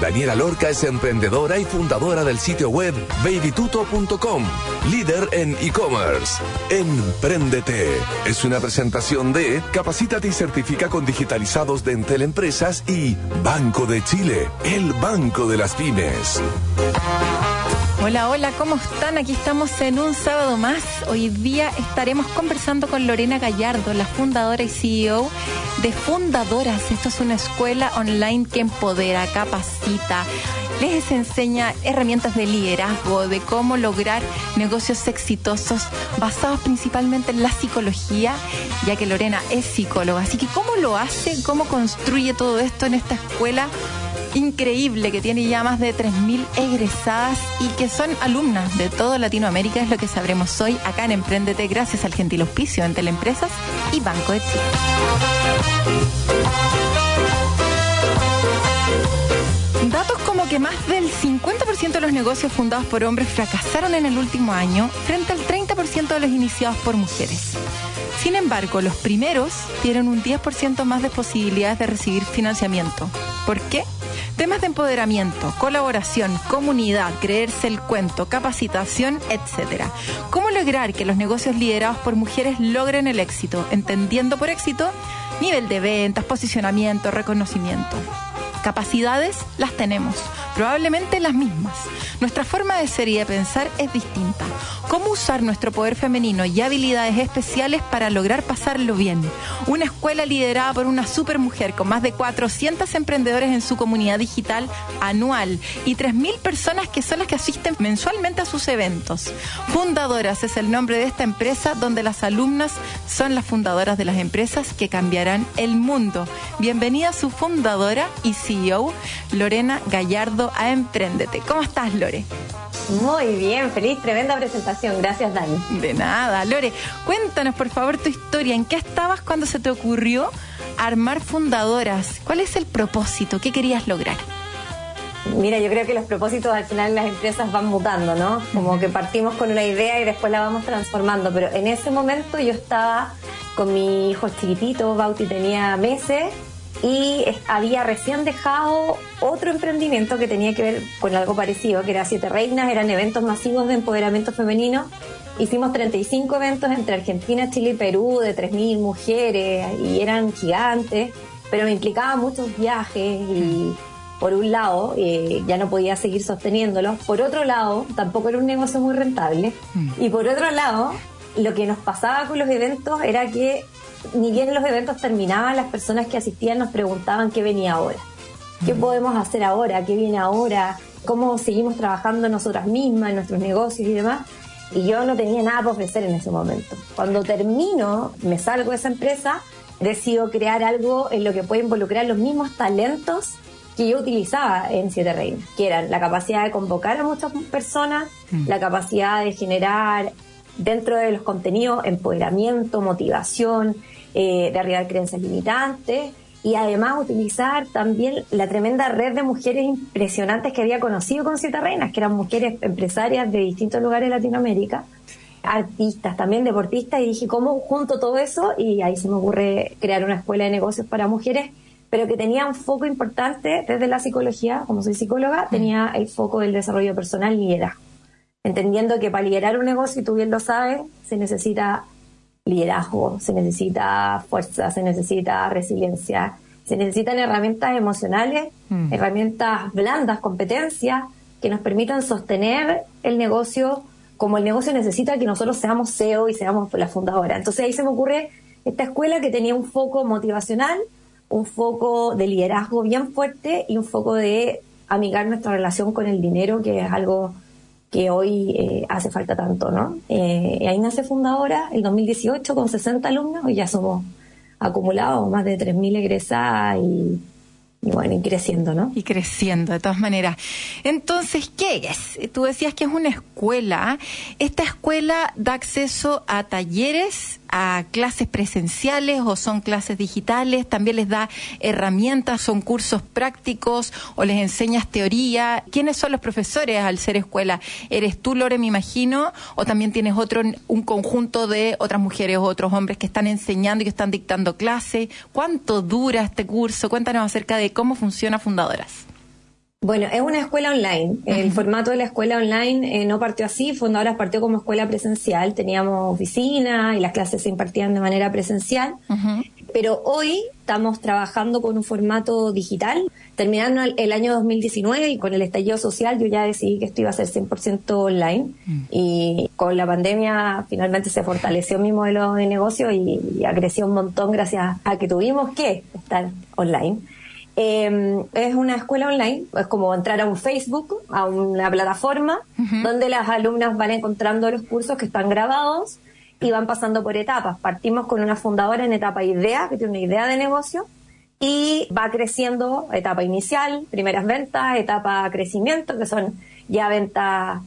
Daniela Lorca es emprendedora y fundadora del sitio web babytuto.com, líder en e-commerce. Empréndete es una presentación de Capacítate y certifica con digitalizados de Entel Empresas y Banco de Chile, el banco de las pymes. Hola, hola, ¿cómo están? Aquí estamos en un sábado más. Hoy día estaremos conversando con Lorena Gallardo, la fundadora y CEO de Fundadoras. Esto es una escuela online que empodera, capacita, les enseña herramientas de liderazgo, de cómo lograr negocios exitosos basados principalmente en la psicología, ya que Lorena es psicóloga. Así que, ¿cómo lo hace? ¿Cómo construye todo esto en esta escuela? Increíble que tiene ya más de 3.000 egresadas y que son alumnas de toda Latinoamérica, es lo que sabremos hoy acá en Emprendete gracias al gentil auspicio de Teleempresas y Banco de Chile. Datos como que más del 50% de los negocios fundados por hombres fracasaron en el último año frente al 30% de los iniciados por mujeres. Sin embargo, los primeros tienen un 10% más de posibilidades de recibir financiamiento. ¿Por qué? Temas de empoderamiento, colaboración, comunidad, creerse el cuento, capacitación, etc. ¿Cómo lograr que los negocios liderados por mujeres logren el éxito? Entendiendo por éxito nivel de ventas, posicionamiento, reconocimiento. Capacidades las tenemos, probablemente las mismas. Nuestra forma de ser y de pensar es distinta. ¿Cómo usar nuestro poder femenino y habilidades especiales para lograr pasarlo bien? Una escuela liderada por una supermujer con más de 400 emprendedores en su comunidad digital anual y 3.000 personas que son las que asisten mensualmente a sus eventos. Fundadoras es el nombre de esta empresa donde las alumnas son las fundadoras de las empresas que cambiarán el mundo. Bienvenida a su fundadora y CEO, Lorena Gallardo, a Emprendete. ¿Cómo estás, Lore? Muy bien, feliz, tremenda presentación. Gracias, Dani. De nada, Lore. Cuéntanos, por favor, tu historia. ¿En qué estabas cuando se te ocurrió armar fundadoras? ¿Cuál es el propósito? ¿Qué querías lograr? Mira, yo creo que los propósitos al final las empresas van mutando, ¿no? Como que partimos con una idea y después la vamos transformando. Pero en ese momento yo estaba con mi hijo chiquitito, Bauti tenía meses, y había recién dejado otro emprendimiento que tenía que ver con algo parecido, que era Siete Reinas, eran eventos masivos de empoderamiento femenino. Hicimos 35 eventos entre Argentina, Chile y Perú de 3.000 mujeres y eran gigantes, pero me implicaba muchos viajes y por un lado eh, ya no podía seguir sosteniéndolos, por otro lado tampoco era un negocio muy rentable. Y por otro lado lo que nos pasaba con los eventos era que ni bien los eventos terminaban, las personas que asistían nos preguntaban qué venía ahora. ¿Qué podemos hacer ahora? ¿Qué viene ahora? ¿Cómo seguimos trabajando nosotras mismas, en nuestros negocios y demás? Y yo no tenía nada para ofrecer en ese momento. Cuando termino, me salgo de esa empresa, decido crear algo en lo que puede involucrar los mismos talentos que yo utilizaba en Siete Reinas, que eran la capacidad de convocar a muchas personas, la capacidad de generar dentro de los contenidos empoderamiento, motivación, eh, derribar creencias limitantes y además utilizar también la tremenda red de mujeres impresionantes que había conocido con Siete Reinas, que eran mujeres empresarias de distintos lugares de Latinoamérica, artistas, también deportistas, y dije, ¿cómo junto todo eso? Y ahí se me ocurre crear una escuela de negocios para mujeres, pero que tenía un foco importante desde la psicología, como soy psicóloga, tenía el foco del desarrollo personal y liderazgo entendiendo que para liderar un negocio, y tú bien lo sabes, se necesita liderazgo, se necesita fuerza, se necesita resiliencia, se necesitan herramientas emocionales, mm. herramientas blandas, competencias que nos permitan sostener el negocio como el negocio necesita que nosotros seamos CEO y seamos la fundadora. Entonces ahí se me ocurre esta escuela que tenía un foco motivacional, un foco de liderazgo bien fuerte y un foco de amigar nuestra relación con el dinero, que es algo que hoy eh, hace falta tanto, ¿no? Eh, ahí nace Fundadora, el 2018, con 60 alumnos, y ya somos acumulados más de 3.000 egresadas y, y, bueno, y creciendo, ¿no? Y creciendo, de todas maneras. Entonces, ¿qué es? Tú decías que es una escuela. Esta escuela da acceso a talleres a clases presenciales o son clases digitales? ¿También les da herramientas, son cursos prácticos o les enseñas teoría? ¿Quiénes son los profesores al ser escuela? ¿Eres tú, Lore, me imagino? ¿O también tienes otro, un conjunto de otras mujeres o otros hombres que están enseñando y que están dictando clase? ¿Cuánto dura este curso? Cuéntanos acerca de cómo funciona Fundadoras. Bueno, es una escuela online. El formato de la escuela online eh, no partió así. Fundadoras partió como escuela presencial. Teníamos oficina y las clases se impartían de manera presencial. Pero hoy estamos trabajando con un formato digital. Terminando el, año 2019 y con el estallido social, yo ya decidí que esto iba a ser 100% online. Mm. Y con la pandemia finalmente se fortaleció mi modelo de negocio y, y ha crecido un montón gracias a que tuvimos que estar online. Eh, es una escuela online, es como entrar a un Facebook, a una plataforma, donde las alumnas van encontrando los cursos que están grabados y van pasando por etapas. Partimos con una fundadora en etapa idea, que tiene una idea de negocio, y va creciendo etapa inicial, primeras ventas, etapa crecimiento, que son ya ventas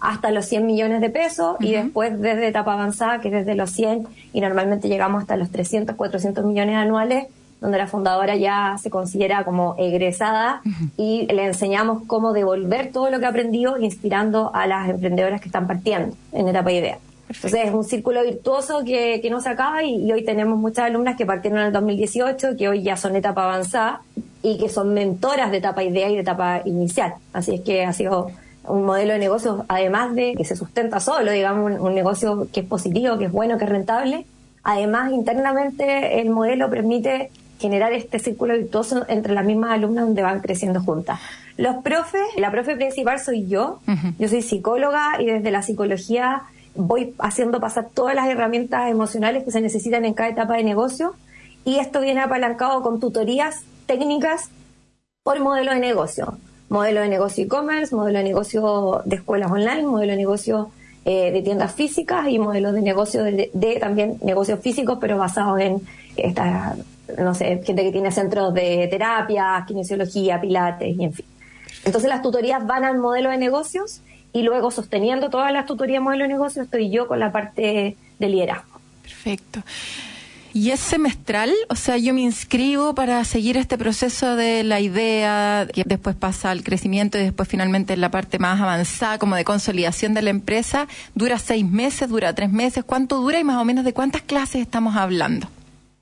hasta los 100 millones de pesos y después desde etapa avanzada, que es desde los 100 y normalmente llegamos hasta los 300, 400 millones anuales, donde la fundadora ya se considera como egresada y le enseñamos cómo devolver todo lo que ha aprendido inspirando a las emprendedoras que están partiendo en etapa idea. Entonces es un círculo virtuoso que, que no se acaba y, hoy tenemos muchas alumnas que partieron en el 2018, que hoy ya son etapa avanzada y que son mentoras de etapa idea y de etapa inicial. Así es que ha sido un modelo de negocio, además de que se sustenta solo, digamos, un negocio que es positivo, que es bueno, que es rentable. Además, internamente el modelo permite generar este círculo virtuoso entre las mismas alumnas donde van creciendo juntas. Los profes, la profe principal soy yo, yo soy psicóloga y desde la psicología voy haciendo pasar todas las herramientas emocionales que se necesitan en cada etapa de negocio y esto viene apalancado con tutorías técnicas por modelo de negocio. Modelo de negocio e-commerce, modelo de negocio de escuelas online, modelo de negocio eh, de tiendas físicas y modelo de negocio de, de también negocios físicos, pero basados en esta no sé, gente que tiene centros de terapia, kinesiología, pilates y en fin. Entonces las tutorías van al modelo de negocios y luego sosteniendo todas las tutorías modelo de negocios estoy yo con la parte de liderazgo. Perfecto. ¿Y es semestral? O sea, yo me inscribo para seguir este proceso de la idea, que después pasa al crecimiento y después finalmente en la parte más avanzada, como de consolidación de la empresa. ¿Dura seis meses? ¿Dura tres meses? ¿Cuánto dura y más o menos de cuántas clases estamos hablando?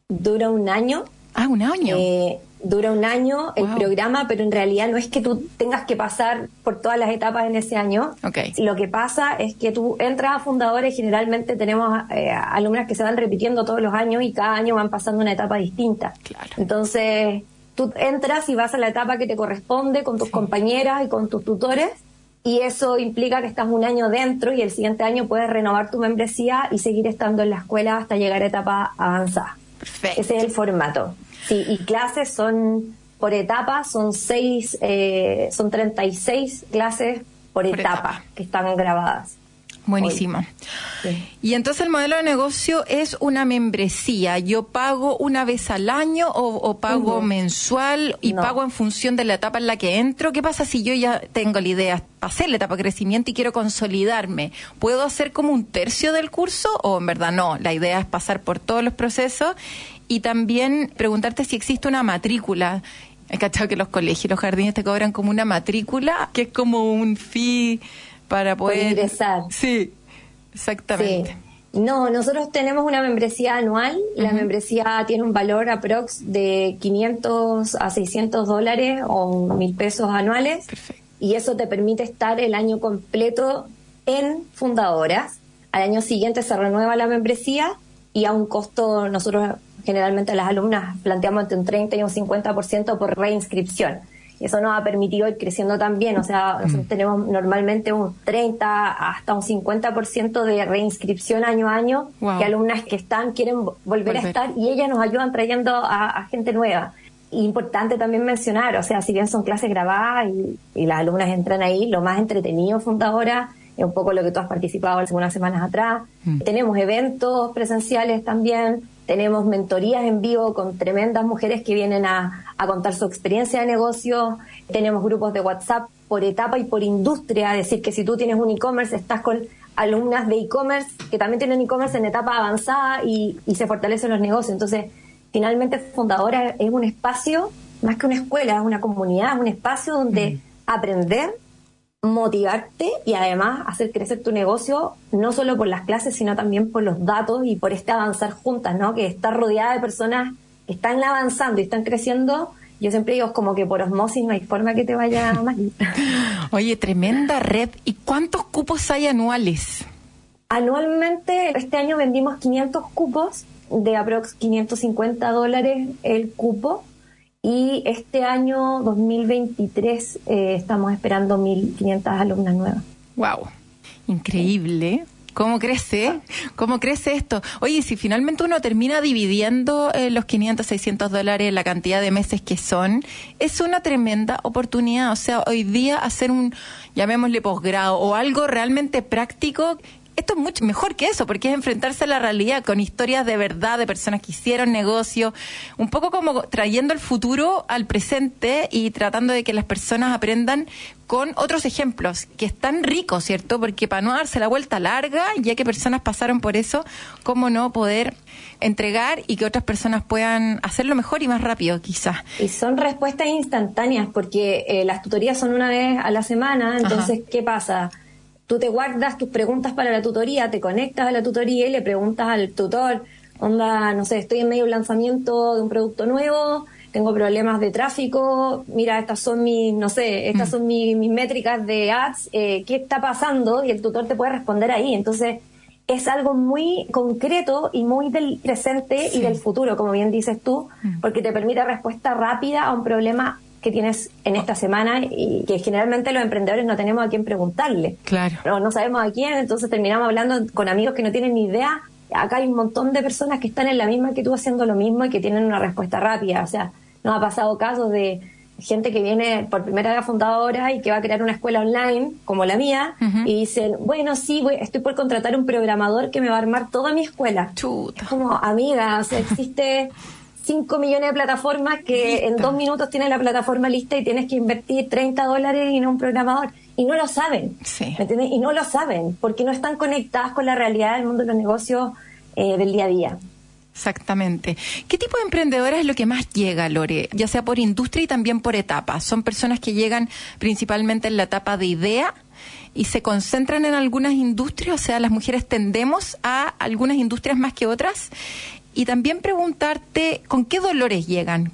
Dura un año. Ah, un año. Eh, dura un año el programa, pero en realidad no es que tú tengas que pasar por todas las etapas en ese año. Okay. Lo que pasa es que tú entras a fundadores, generalmente tenemos eh, alumnas que se van repitiendo todos los años y cada año van pasando una etapa distinta. Claro. Entonces, tú entras y vas a la etapa que te corresponde con tus compañeras y con tus tutores. Y eso implica que estás un año dentro y el siguiente año puedes renovar tu membresía y seguir estando en la escuela hasta llegar a etapa avanzada. Ese es el formato. Sí, y clases son por etapa, son seis, eh, son 36 clases por, etapa, que están grabadas. Buenísimo. Y entonces el modelo de negocio es una membresía. Yo pago una vez al año o, pago mensual y pago en función de la etapa en la que entro. ¿Qué pasa si yo ya tengo la idea, pasé la etapa de crecimiento y quiero consolidarme? ¿Puedo hacer como un tercio del curso o en verdad no? La idea es pasar por todos los procesos y también preguntarte si existe una matrícula. He cachado que los colegios y los jardines te cobran como una matrícula, que es como un fee para poder ingresar. Sí, exactamente. No, nosotros tenemos una membresía anual. La membresía tiene un valor aprox de 500 a 600 dólares o mil pesos anuales. Perfecto. Y eso te permite estar el año completo en fundadoras. Al año siguiente se renueva la membresía y a un costo, nosotros generalmente las alumnas planteamos entre un 30 y un 50% por reinscripción eso nos ha permitido ir creciendo también. O sea, nosotros mm. tenemos normalmente un 30 hasta un 50% de reinscripción año a año, que alumnas que están quieren volver, a estar y ellas nos ayudan trayendo a, gente nueva. Importante también mencionar, o sea, si bien son clases grabadas y, las alumnas entran ahí, lo más entretenido fundadora es un poco lo que tú has participado hace unas semanas atrás. Mm. Tenemos eventos presenciales también, tenemos mentorías en vivo con tremendas mujeres que vienen a, contar su experiencia de negocio. Tenemos grupos de WhatsApp por etapa y por industria. Es decir, que si tú tienes un e-commerce, estás con alumnas de e-commerce que también tienen e-commerce en etapa avanzada y, se fortalecen los negocios. Entonces, finalmente Fundadora es un espacio, más que una escuela, es una comunidad, es un espacio donde aprender, motivarte y además hacer crecer tu negocio, no solo por las clases, sino también por los datos y por este avanzar juntas, ¿no? Que estar rodeada de personas que están avanzando y están creciendo yo siempre digo, como que por osmosis no hay forma que te vaya mal. Oye, tremenda red. ¿Y cuántos cupos hay anuales? Anualmente, este año vendimos 500 cupos de aprox 550 dólares el cupo. Y este año 2023 eh, estamos esperando 1.500 alumnas nuevas. ¡Wow! Increíble. ¿Cómo crece? ¿Cómo crece esto? Oye, si finalmente uno termina dividiendo eh, los 500, 600 dólares, la cantidad de meses que son, es una tremenda oportunidad. O sea, hoy día hacer un, llamémosle posgrado o algo realmente práctico esto es mucho mejor que eso, porque es enfrentarse a la realidad con historias de verdad de personas que hicieron negocio, un poco como trayendo el futuro al presente y tratando de que las personas aprendan con otros ejemplos que están ricos, ¿cierto? Porque para no darse la vuelta larga, ya que personas pasaron por eso, ¿cómo no poder entregar y que otras personas puedan hacerlo mejor y más rápido, quizás? Y son respuestas instantáneas, porque eh, las tutorías son una vez a la semana, entonces, ¿qué pasa? Tú te guardas tus preguntas para la tutoría, te conectas a la tutoría y le preguntas al tutor, onda, no sé, estoy en medio de un lanzamiento de un producto nuevo, tengo problemas de tráfico, mira, estas son mis, no sé, estas mm. son mis, métricas de ads, eh, ¿qué está pasando? Y el tutor te puede responder ahí. Entonces, es algo muy concreto y muy del presente y del futuro, como bien dices tú, mm. porque te permite respuesta rápida a un problema que tienes en esta semana y que generalmente los emprendedores no tenemos a quién preguntarle. Claro. No, no sabemos a quién, entonces terminamos hablando con amigos que no tienen ni idea. Acá hay un montón de personas que están en la misma que tú haciendo lo mismo y que tienen una respuesta rápida. O sea, nos ha pasado casos de gente que viene por primera vez fundadora y que va a crear una escuela online como la mía y dicen, bueno, sí, voy, estoy por contratar un programador que me va a armar toda mi escuela. Chuta. Como amiga, o sea, existe 5 millones de plataformas que en dos minutos tienes la plataforma lista y tienes que invertir 30 dólares en un programador. Y no lo saben. Sí. ¿Me entiendes? Y no lo saben porque no están conectadas con la realidad del mundo de los negocios eh, del día a día. Exactamente. ¿Qué tipo de emprendedora es lo que más llega, Lore? Ya sea por industria y también por etapa. ¿Son personas que llegan principalmente en la etapa de idea y se concentran en algunas industrias? O sea, las mujeres tendemos a algunas industrias más que otras y también preguntarte con qué dolores llegan.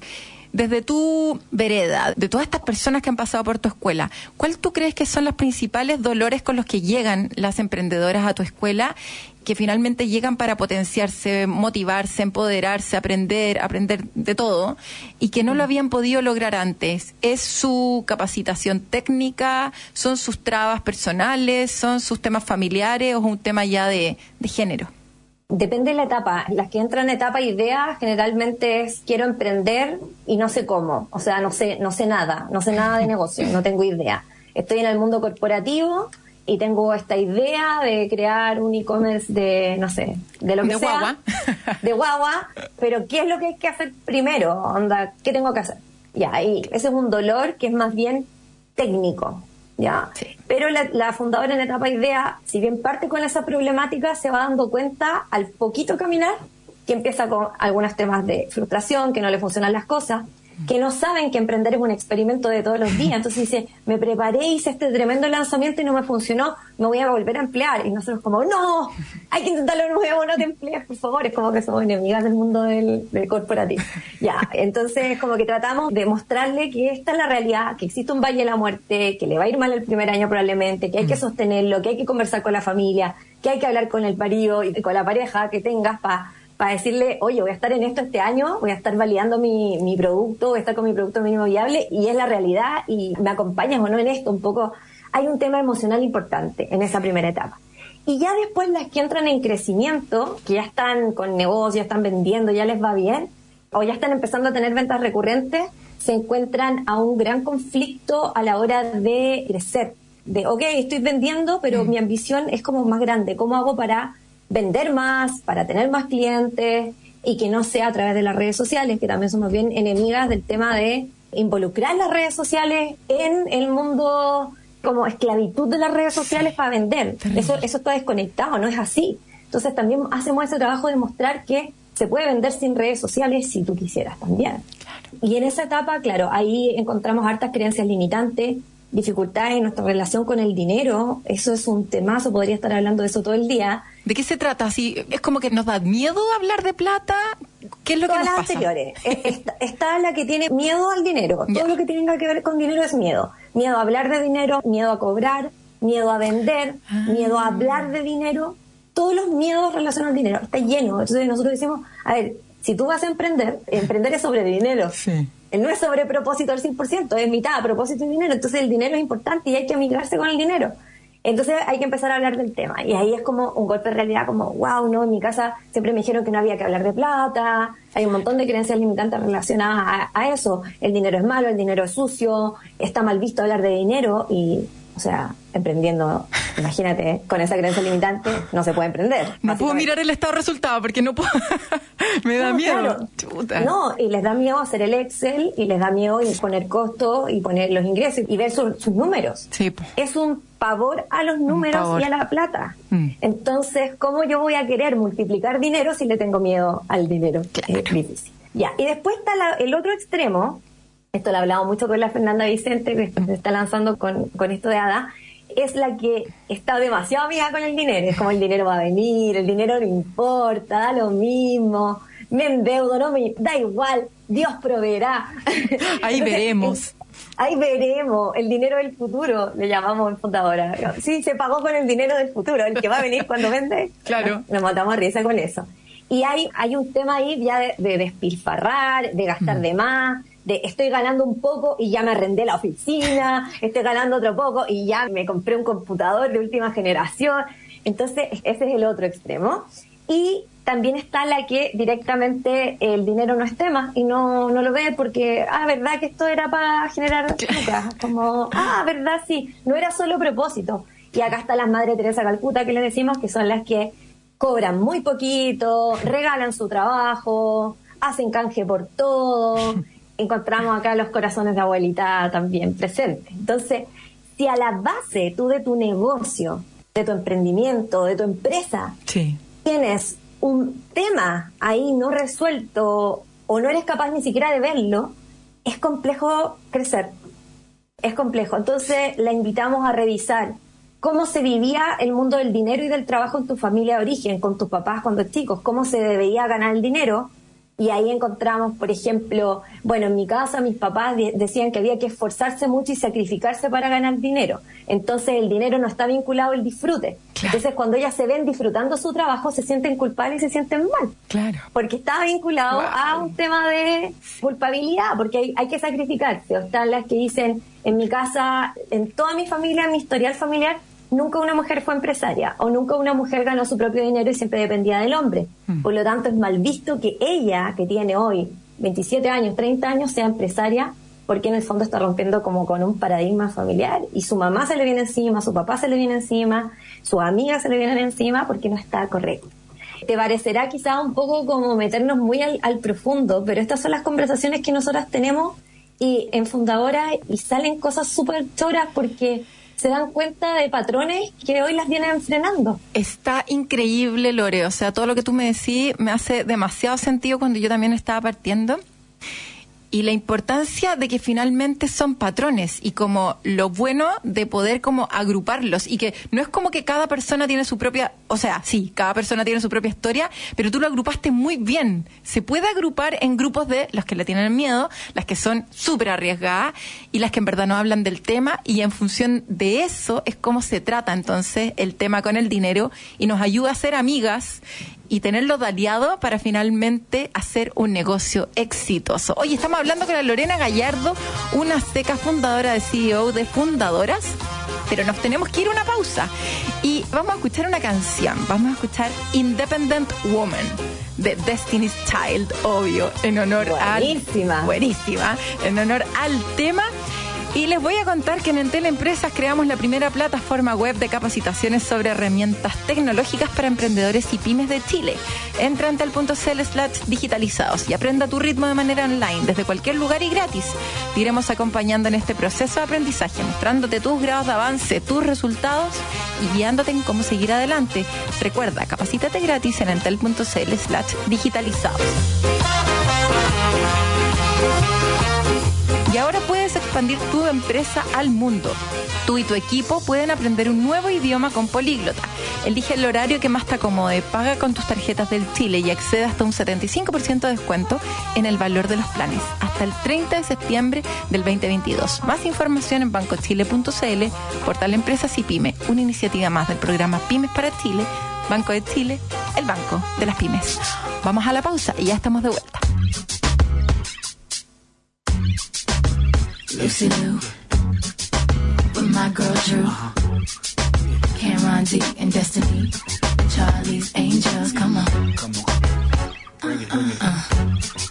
Desde tu vereda, de todas estas personas que han pasado por tu escuela, ¿cuál tú crees que son los principales dolores con los que llegan las emprendedoras a tu escuela que finalmente llegan para potenciarse, motivarse, empoderarse, aprender, aprender de todo y que no lo habían podido lograr antes? ¿Es su capacitación técnica? ¿Son sus trabas personales? ¿Son sus temas familiares o es un tema ya de, de género? Depende de la etapa. Las que entran en etapa idea generalmente es quiero emprender y no sé cómo. O sea, no sé, no sé nada, no sé nada de negocio, no tengo idea. Estoy en el mundo corporativo y tengo esta idea de crear un e-commerce de, no sé, de lo que de sea. Guagua. De guagua. Pero ¿qué es lo que hay que hacer primero? Onda, ¿qué tengo que hacer? Ya, y ese es un dolor que es más bien técnico. ¿Ya? Pero la, fundadora en etapa idea, si bien parte con esa problemática, se va dando cuenta al poquito caminar que empieza con algunos temas de frustración, que no le funcionan las cosas, que no saben que emprender es un experimento de todos los días. Entonces dice, me preparé, hice este tremendo lanzamiento y no me funcionó, me voy a volver a emplear. Y nosotros como, no, hay que intentarlo nuevo, no te emplees, por favor. Es como que somos enemigas del mundo del, corporativo. ya, entonces como que tratamos de mostrarle que esta es la realidad, que existe un valle de la muerte, que le va a ir mal el primer año probablemente, que hay que mm. sostenerlo, que hay que conversar con la familia, que hay que hablar con el marido y con la pareja que tengas para para decirle, oye, voy a estar en esto este año, voy a estar validando mi, mi producto, voy a estar con mi producto mínimo viable y es la realidad y me acompañas o no en esto. Un poco, hay un tema emocional importante en esa primera etapa. Y ya después las que entran en crecimiento, que ya están con negocios, ya están vendiendo, ya les va bien, o ya están empezando a tener ventas recurrentes, se encuentran a un gran conflicto a la hora de crecer. De, ok, estoy vendiendo, pero mm. mi ambición es como más grande. ¿Cómo hago para vender más, para tener más clientes y que no sea a través de las redes sociales, que también somos bien enemigas del tema de involucrar las redes sociales en el mundo como esclavitud de las redes sociales para vender. Eso, eso está desconectado, no es así. Entonces también hacemos ese trabajo de mostrar que se puede vender sin redes sociales si tú quisieras también. Y en esa etapa, claro, ahí encontramos hartas creencias limitantes, dificultades en nuestra relación con el dinero. Eso es un temazo, podría estar hablando de eso todo el día. ¿De qué se trata? ¿Así, ¿Es como que nos da miedo hablar de plata? ¿Qué es lo que nos las pasa? anteriores. está, está la que tiene miedo al dinero. Todo lo que tenga que ver con dinero es miedo. Miedo a hablar de dinero, miedo a cobrar, miedo a vender, Ah. miedo a hablar de dinero. Todos los miedos relacionados al dinero. Está lleno. Entonces nosotros decimos, a ver, si tú vas a emprender, emprender es sobre dinero. Sí. No es sobre propósito al 100%, es mitad propósito y dinero. Entonces el dinero es importante y hay que amigarse con el dinero. Entonces hay que empezar a hablar del tema. Y ahí es como un golpe de realidad, como, wow, no, en mi casa siempre me dijeron que no había que hablar de plata. Hay un montón de creencias limitantes relacionadas a, eso. El dinero es malo, el dinero es sucio, está mal visto hablar de dinero y, sea, emprendiendo, imagínate, con esa creencia limitante no se puede emprender. No puedo mirar el estado de resultado porque no puedo. Me da No, miedo. claro. No, y les da miedo hacer el Excel y les da miedo poner costos y poner los ingresos y ver su- sus números. Sí. Es un pavor a los números y a la plata. Mm. Entonces, ¿cómo yo voy a querer multiplicar dinero si le tengo miedo al dinero? Es difícil. Ya, y después está la- el otro extremo, esto lo he hablado mucho con la Fernanda Vicente, que se está lanzando con, con esto de Ada, es la que está demasiado amiga con el dinero. Es como el dinero va a venir, el dinero no importa, da lo mismo, me endeudo, no me da igual, Dios proveerá. Ahí Entonces, veremos. Ahí veremos, el dinero del futuro, le llamamos en fundadora. Sí, se pagó con el dinero del futuro, el que va a venir cuando vende. Claro. Nos matamos a risa con eso. Y hay, hay un tema ahí ya de, de despilfarrar, de gastar Mm. de más, de estoy ganando un poco y ya me arrendé la oficina, estoy ganando otro poco y ya me compré un computador de última generación. Entonces, ese es el otro extremo. Y también está la que directamente el dinero no es tema y no, no lo ve porque, ah, verdad que esto era para generar lucas. Como, ah, verdad, sí, no era solo propósito. Y acá está las Madre Teresa Calcuta que le decimos que son las que cobran muy poquito, regalan su trabajo, hacen canje por todo. Encontramos acá los corazones de abuelita también presentes. Entonces, si a la base tú de tu negocio, de tu emprendimiento, de tu empresa, Sí. tienes un tema ahí no resuelto o no eres capaz ni siquiera de verlo, es complejo crecer. Es complejo. Entonces la invitamos a revisar cómo se vivía el mundo del dinero y del trabajo en tu familia de origen, con tus papás cuando chicos, cómo se debería ganar el dinero. Y ahí encontramos, por ejemplo, bueno, en mi casa mis papás de- decían que había que esforzarse mucho y sacrificarse para ganar dinero. Entonces el dinero no está vinculado al disfrute. Claro. Entonces cuando ellas se ven disfrutando su trabajo, se sienten culpables y se sienten mal Claro. porque está vinculado Wow. a un tema de culpabilidad, porque hay, hay que sacrificarse. O están las que dicen, en mi casa, en toda mi familia, en mi historial familiar, nunca una mujer fue empresaria o nunca una mujer ganó su propio dinero y siempre dependía del hombre. Mm. Por lo tanto, es mal visto que ella, que tiene hoy 27 años, 30 años, sea empresaria, porque en el fondo está rompiendo como con un paradigma familiar y su mamá se le viene encima, su papá se le viene encima, sus amigas se le vienen encima porque no está correcto. Te parecerá quizá un poco como meternos muy al, al profundo, pero estas son las conversaciones que nosotras tenemos y en Fundadora y salen cosas súper choras porque se dan cuenta de patrones que hoy las vienen frenando. Está increíble, Lore. O sea, todo lo que tú me decís me hace demasiado sentido cuando yo también estaba partiendo. Y la importancia de que finalmente son patrones y como lo bueno de poder como agruparlos y que no es como que cada persona tiene su propia, o sea, sí, cada persona tiene su propia historia, pero tú lo agrupaste muy bien. Se puede agrupar en grupos de los que le tienen miedo, las que son súper arriesgadas y las que en verdad no hablan del tema y en función de eso es cómo se trata entonces el tema con el dinero y nos ayuda a ser amigas y tenerlo de aliado para finalmente hacer un negocio exitoso. Oye, estamos hablando con la Lorena Gallardo, una seca fundadora de CEO de Fundadoras, pero nos tenemos que ir a una pausa y vamos a escuchar una canción, vamos a escuchar Independent Woman de Destiny's Child, obvio, en honor Buenísima. al... Buenísima. En honor al tema Y les voy a contar que en Entel Empresas creamos la primera plataforma web de capacitaciones sobre herramientas tecnológicas para emprendedores y pymes de Chile. Entra en entel.cl slash digitalizados y aprenda tu ritmo de manera online desde cualquier lugar y gratis. Te iremos acompañando en este proceso de aprendizaje, mostrándote tus grados de avance, tus resultados y guiándote en cómo seguir adelante. Recuerda, capacítate gratis en entel.cl slash digitalizados. Y ahora puedes expandir tu empresa al mundo. Tú y tu equipo pueden aprender un nuevo idioma con Políglota. Elige el horario que más te acomode, paga con tus tarjetas del Chile y accede hasta un 75% de descuento en el valor de los planes hasta el 30 de septiembre del 2022. Más información en bancochile.cl, portal Empresas y Pyme, una iniciativa más del programa Pymes para Chile, Banco de Chile, el banco de las pymes. Vamos a la pausa y ya estamos de vuelta. Lucy Lou, with my girl Drew, Cameron D and Destiny, Charlie's Angels, come on. Come on. Bring it, bring it. Uh, uh, uh.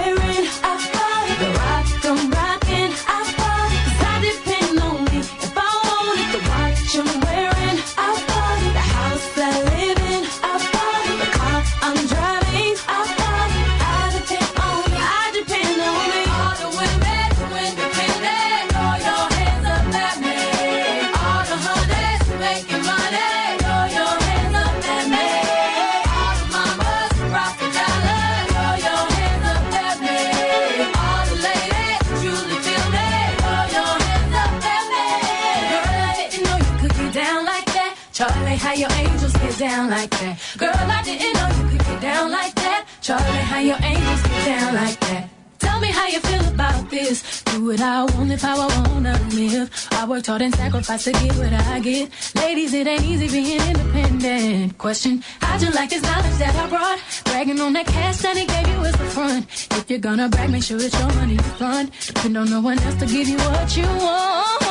down like that. Girl, I didn't know you could get down like that. Charlie, how your angels get down like that. Tell me how you feel about this. Do what I want, how I wanna live. I worked hard and sacrificed to get what I get. Ladies, it ain't easy being independent. Question, how'd you like this knowledge that I brought? Bragging on that cash that he gave you is the front. If you're gonna brag, make sure it's your money you fund. Depend on no one else to give you what you want.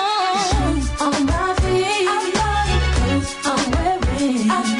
Shoes on my feet. I bought it. Clothes I'm wearing. I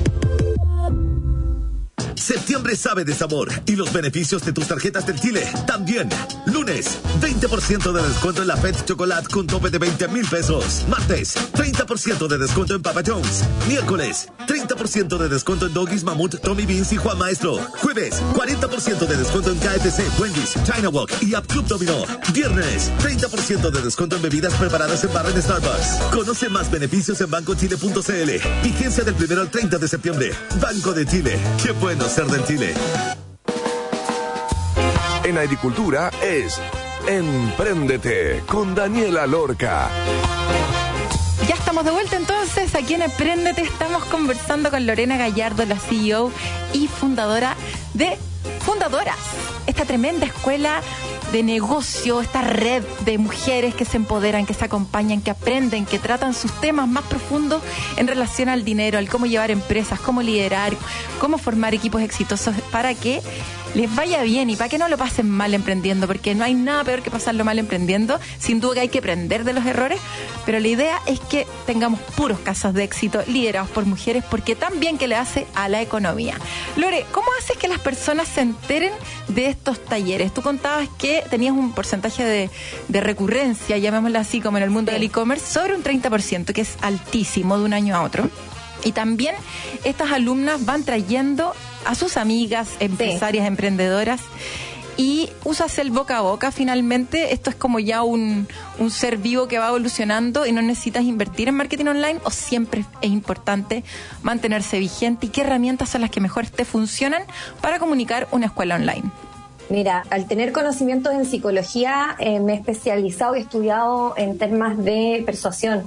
Septiembre sabe de sabor y los beneficios de tus tarjetas del Chile también. Lunes, 20% de descuento en la Pet Chocolate con tope de 20 mil pesos. Martes, 30% de descuento en Papa Jones. Miércoles, 30% de descuento en Doggies, Mamut, Tommy Beans y Juan Maestro. Jueves, 40% de descuento en KFC, Wendy's, China Walk y Up Club Dominó. Viernes, 30% de descuento en bebidas preparadas en barra en Starbucks. Conoce más beneficios en bancochile.cl. Vigencia del 1 al 30 de septiembre. Banco de Chile. Qué bueno ser del Chile. En agricultura es Empréndete con Daniela Lorca. Ya estamos de vuelta entonces aquí en Emprendete. Estamos conversando con Lorena Gallardo, la CEO y fundadora de Fundadoras, esta tremenda escuela de negocio, esta red de mujeres que se empoderan, que se acompañan, que aprenden, que tratan sus temas más profundos en relación al dinero, al cómo llevar empresas, cómo liderar, cómo formar equipos exitosos para que les vaya bien y para que no lo pasen mal emprendiendo, porque no hay nada peor que pasarlo mal emprendiendo. Sin duda que hay que aprender de los errores, pero la idea es que tengamos puros casos de éxito liderados por mujeres, porque también que le hace a la economía. Lore, ¿cómo haces que las personas se enteren de estos talleres? Tú contabas que tenías un porcentaje de, de recurrencia, llamémoslo así, como en el mundo Sí. del e-commerce, sobre un 30%, que es altísimo de un año a otro. Y también estas alumnas van trayendo a sus amigas, empresarias, emprendedoras. Y usas el boca a boca finalmente. Esto es como ya un, un ser vivo que va evolucionando y no necesitas invertir en marketing online o siempre es importante mantenerse vigente. ¿Y qué herramientas son las que mejor te funcionan para comunicar una escuela online? Mira, al tener conocimientos en psicología, eh, me he especializado y estudiado en temas de persuasión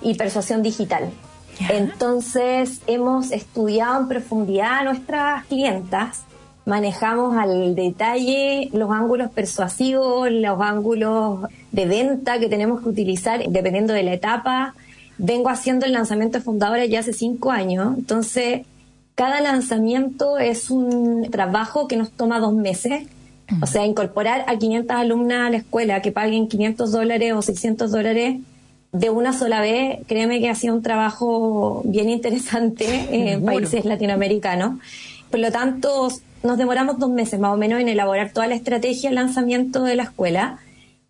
y persuasión digital. Ya. Entonces, hemos estudiado en profundidad a nuestras clientas, manejamos al detalle los ángulos persuasivos, los ángulos de venta que tenemos que utilizar dependiendo de la etapa. Vengo haciendo el lanzamiento de fundadora ya hace cinco años, entonces cada lanzamiento es un trabajo que nos toma dos meses. O sea, incorporar a 500 alumnas a la escuela que paguen 500 dólares o 600 dólares de una sola vez, créeme que ha sido un trabajo bien interesante en Seguro. países latinoamericanos. Por lo tanto, nos demoramos dos meses más o menos en elaborar toda la estrategia de lanzamiento de la escuela.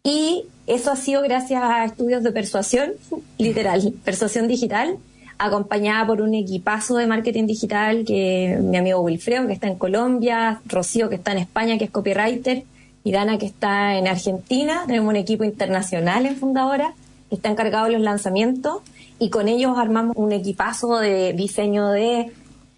Y eso ha sido gracias a estudios de persuasión, literal, persuasión digital, acompañada por un equipazo de marketing digital que mi amigo Wilfredo, que está en Colombia, Rocío, que está en España, que es copywriter, y Dana, que está en Argentina. Tenemos un equipo internacional en Fundadora, está encargado de los lanzamientos, y con ellos armamos un equipazo de diseño de,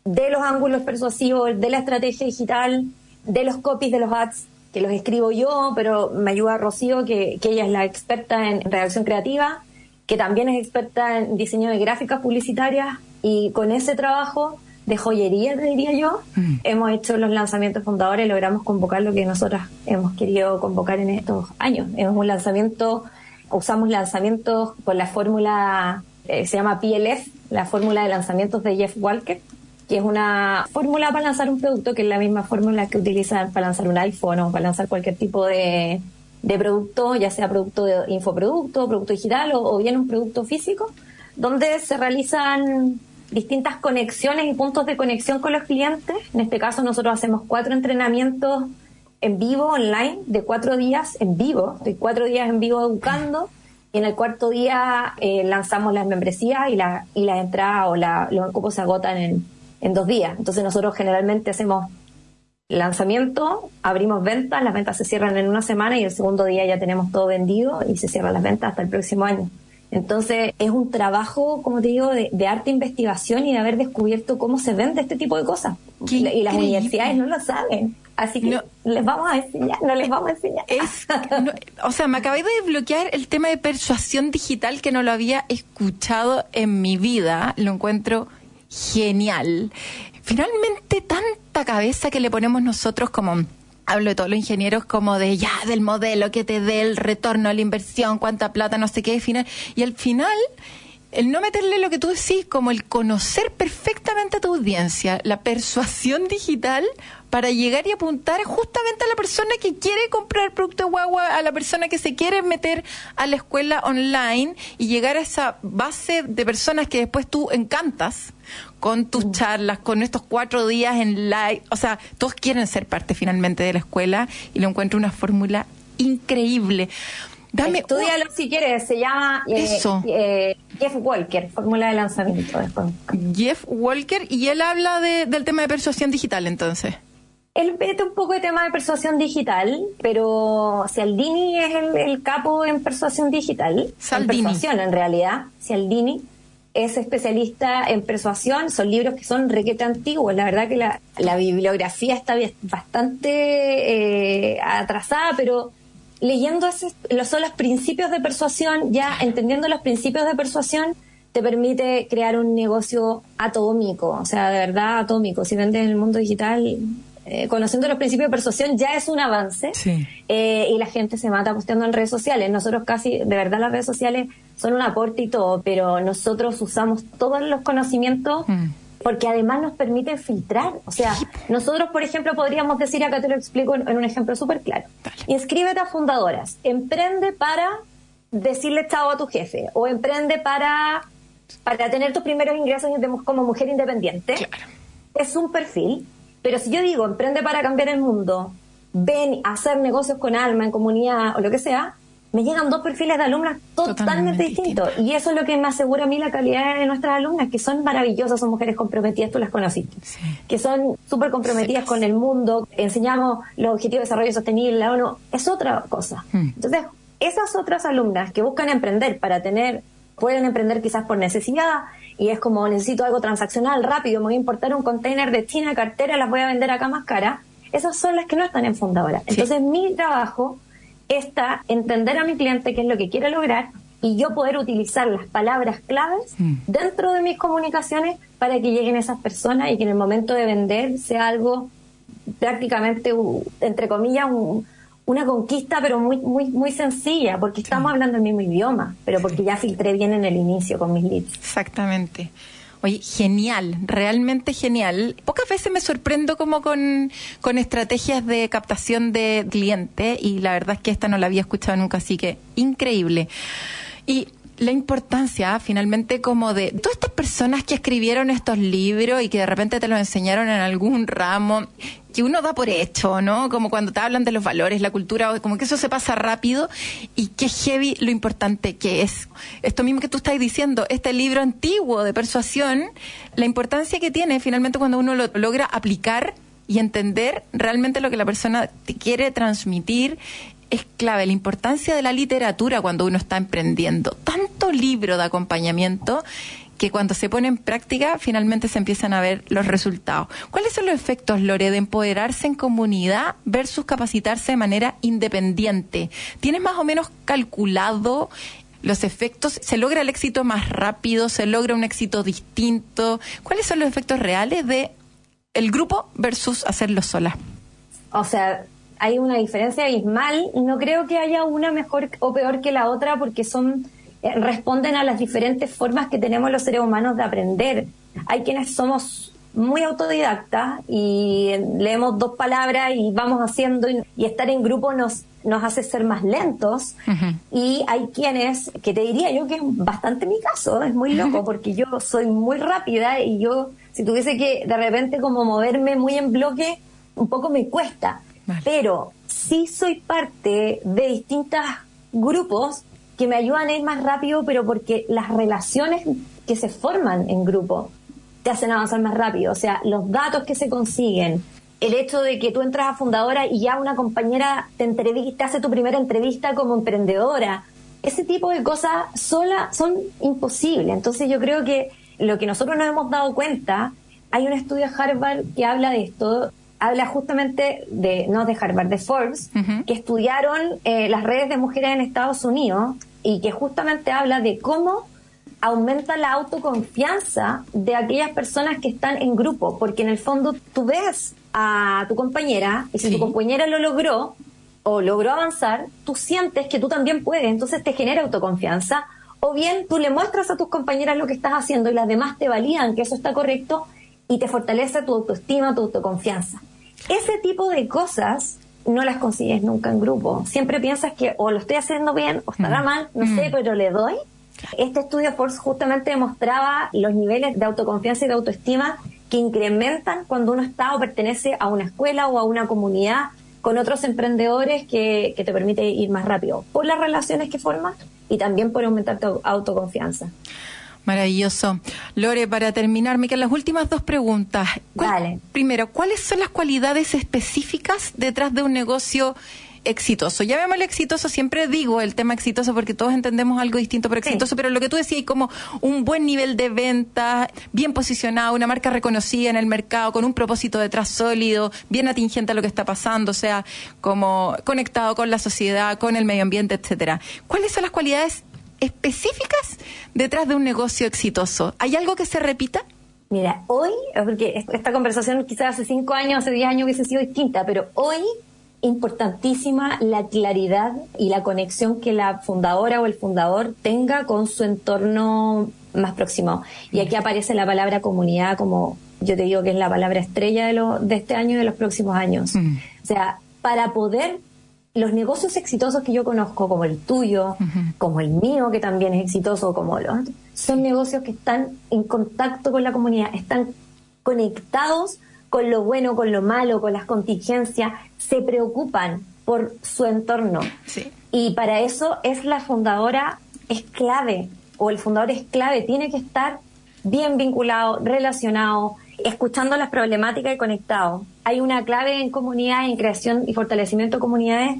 de los ángulos persuasivos, de la estrategia digital, de los copies de los ads, que los escribo yo, pero me ayuda Rocío, que, que ella es la experta en redacción creativa, que también es experta en diseño de gráficas publicitarias y con ese trabajo de joyería, te diría yo, hemos hecho los lanzamientos fundadores y logramos convocar lo que nosotras hemos querido convocar en estos años. Es un lanzamiento, usamos lanzamientos con la fórmula, eh, se llama PLF, la fórmula de lanzamientos de Jeff Walker, que es una fórmula para lanzar un producto que es la misma fórmula que utilizan para lanzar un iPhone o para lanzar cualquier tipo de, de producto, ya sea producto de infoproducto, producto digital o, o bien un producto físico, donde se realizan distintas conexiones y puntos de conexión con los clientes. En este caso nosotros hacemos cuatro entrenamientos en vivo, online, de cuatro días en vivo. Estoy cuatro días en vivo educando y en el cuarto día eh, lanzamos las membresías y, la, y las entradas o la, los cupos se agotan en, en dos días. Entonces nosotros generalmente hacemos lanzamiento, abrimos ventas, las ventas se cierran en una semana y el segundo día ya tenemos todo vendido y se cierran las ventas hasta el próximo año. Entonces es un trabajo, como te digo, de, de arte investigación y de haber descubierto cómo se vende este tipo de cosas. Qué Y, y las increíble. universidades no lo saben. Así que No. les vamos a enseñar, no les vamos a enseñar. Es, no, o sea, me acabé de desbloquear el tema de persuasión digital que no lo había escuchado en mi vida. Lo encuentro genial. finalmente tanta cabeza que le ponemos nosotros como hablo de todos los ingenieros como de ya del modelo que te dé el retorno a la inversión, cuánta plata, no sé qué, final y al final el no meterle lo que tú decís, como el conocer perfectamente a tu audiencia, la persuasión digital para llegar y apuntar justamente a la persona que quiere comprar el producto de guagua, a la persona que se quiere meter a la escuela online y llegar a esa base de personas que después tú encantas con tus Mm. charlas, con estos cuatro días en live. O sea, todos quieren ser parte finalmente de la escuela y lo encuentro una fórmula increíble. Dame Estudialo si quieres, se llama eh, Eso. eh, Jeff Walker, fórmula de lanzamiento. después. Jeff Walker y él habla de- del tema de persuasión digital entonces. Él mete un poco de tema de persuasión digital, pero Cialdini es el, el capo en persuasión digital. Saldini. En persuasión, en realidad. Cialdini es especialista en persuasión. Son libros que son requete antiguos. La verdad que la, la bibliografía está bastante eh, atrasada, pero leyendo ese- los, son los principios de persuasión, ya entendiendo los principios de persuasión, te permite crear un negocio atómico, o sea, de verdad atómico. Si vendes en el mundo digital, eh, conociendo los principios de persuasión, ya es un avance. Sí. Eh, y la gente se mata posteando en redes sociales. Nosotros casi, de verdad, las redes sociales son un aporte y todo, pero nosotros usamos todos los conocimientos Mm. porque además nos permiten filtrar. O sea, nosotros, por ejemplo, podríamos decir, acá te lo explico en, en un ejemplo súper claro. Dale. Inscríbete a fundadoras. Emprende para decirle chao a tu jefe. O emprende para, para tener tus primeros ingresos como mujer independiente. Claro. Es un perfil. Pero si yo digo, emprende para cambiar el mundo, ven a hacer negocios con alma, en comunidad o lo que sea, me llegan dos perfiles de alumnas totalmente, Totalmente distintos. Y eso es lo que me asegura a mí la calidad de nuestras alumnas, que son maravillosas, son mujeres comprometidas, tú las conociste, Sí. que son súper comprometidas con el mundo, enseñamos los objetivos de desarrollo sostenible, la ONU, es otra cosa. Mm. Entonces, esas otras alumnas que buscan emprender para tener, pueden emprender quizás por necesidad, y es como necesito algo transaccional rápido, me voy a importar un container de China, cartera, las voy a vender acá más cara, esas son las que no están en fundadora. Entonces, mi trabajo está entender a mi cliente qué es lo que quiere lograr y yo poder utilizar las palabras claves Mm. dentro de mis comunicaciones para que lleguen esas personas y que en el momento de vender sea algo prácticamente, entre comillas, un- una conquista, pero muy, muy, muy sencilla, porque estamos hablando el mismo idioma, pero porque ya filtré bien en el inicio con mis leads. Exactamente. Oye, genial, realmente genial. Pocas veces me sorprendo como con, con estrategias de captación de cliente y la verdad es que esta no la había escuchado nunca, así que increíble. Y la importancia finalmente como de todas estas personas que escribieron estos libros y que de repente te los enseñaron en algún ramo que uno da por hecho, ¿no? Como cuando te hablan de los valores, la cultura, como que eso se pasa rápido y qué heavy lo importante que es. Esto mismo que tú estás diciendo, este libro antiguo de persuasión, la importancia que tiene finalmente cuando uno lo logra aplicar y entender realmente lo que la persona te quiere transmitir es clave, la importancia de la literatura cuando uno está emprendiendo. Tanto libro de acompañamiento que cuando se pone en práctica finalmente se empiezan a ver los resultados. ¿Cuáles son los efectos, Lore, de empoderarse en comunidad versus capacitarse de manera independiente? ¿Tienes más o menos calculado los efectos? ¿Se logra el éxito más rápido? ¿Se logra un éxito distinto? ¿Cuáles son los efectos reales de el grupo versus hacerlo sola? O sea, hay una diferencia abismal. No creo que haya una mejor o peor que la otra porque son eh, responden a las diferentes formas que tenemos los seres humanos de aprender. Hay quienes somos muy autodidactas y eh, leemos dos palabras y vamos haciendo y, y estar en grupo nos nos hace ser más lentos y hay quienes que te diría yo que es bastante mi caso, es muy loco porque yo soy muy rápida y yo si tuviese que de repente como moverme muy en bloque un poco me cuesta, Pero sí soy parte de distintos grupos que me ayudan a ir más rápido, pero porque las relaciones que se forman en grupo te hacen avanzar más rápido. O sea, los datos que se consiguen, el hecho de que tú entras a fundadora y ya una compañera te entrevista, hace tu primera entrevista como emprendedora, ese tipo de cosas sola son imposibles. Entonces yo creo que lo que nosotros nos hemos dado cuenta, hay un estudio de Harvard que habla de esto, habla justamente de, no de Harvard, de Forbes, que estudiaron eh, las redes de mujeres en Estados Unidos y que justamente habla de cómo aumenta la autoconfianza de aquellas personas que están en grupo, porque en el fondo tú ves a tu compañera y si Sí. tu compañera lo logró o logró avanzar, tú sientes que tú también puedes, entonces te genera autoconfianza, o bien tú le muestras a tus compañeras lo que estás haciendo y las demás te validan que eso está correcto y te fortalece tu autoestima, tu autoconfianza. Ese tipo de cosas no las consigues nunca en grupo. Siempre piensas que o lo estoy haciendo bien o estará mal, no sé, pero le doy. Este estudio Force justamente demostraba los niveles de autoconfianza y de autoestima que incrementan cuando uno está o pertenece a una escuela o a una comunidad con otros emprendedores que, que te permite ir más rápido por las relaciones que formas y también por aumentar tu autoconfianza. Maravilloso. Lore, para terminar, me quedan las últimas dos preguntas. ¿Cuál- Dale. Primero, ¿cuáles son las cualidades específicas detrás de un negocio exitoso? Llamémosle exitoso, siempre digo el tema exitoso porque todos entendemos algo distinto por Sí. exitoso, pero lo que tú decías, como un buen nivel de venta, bien posicionado, una marca reconocida en el mercado, con un propósito detrás sólido, bien atingente a lo que está pasando, o sea, como conectado con la sociedad, con el medio ambiente, etcétera. ¿Cuáles son las cualidades específicas detrás de un negocio exitoso? ¿Hay algo que se repita? Mira, hoy, porque est- esta conversación quizás hace cinco años, hace diez años hubiese sido distinta, pero hoy importantísima la claridad y la conexión que la fundadora o el fundador tenga con su entorno más próximo. Y aquí aparece la palabra comunidad como yo te digo que es la palabra estrella de, lo, de este año y de los próximos años. Mm. O sea, para poder los negocios exitosos que yo conozco, como el tuyo, como el mío, que también es exitoso, como los otros, son negocios que están en contacto con la comunidad, están conectados con lo bueno, con lo malo, con las contingencias, se preocupan por su entorno. Sí. Y para eso es la fundadora, es clave, o el fundador es clave, tiene que estar bien vinculado, relacionado, escuchando las problemáticas y conectado. Hay una clave en comunidad, en creación y fortalecimiento de comunidades,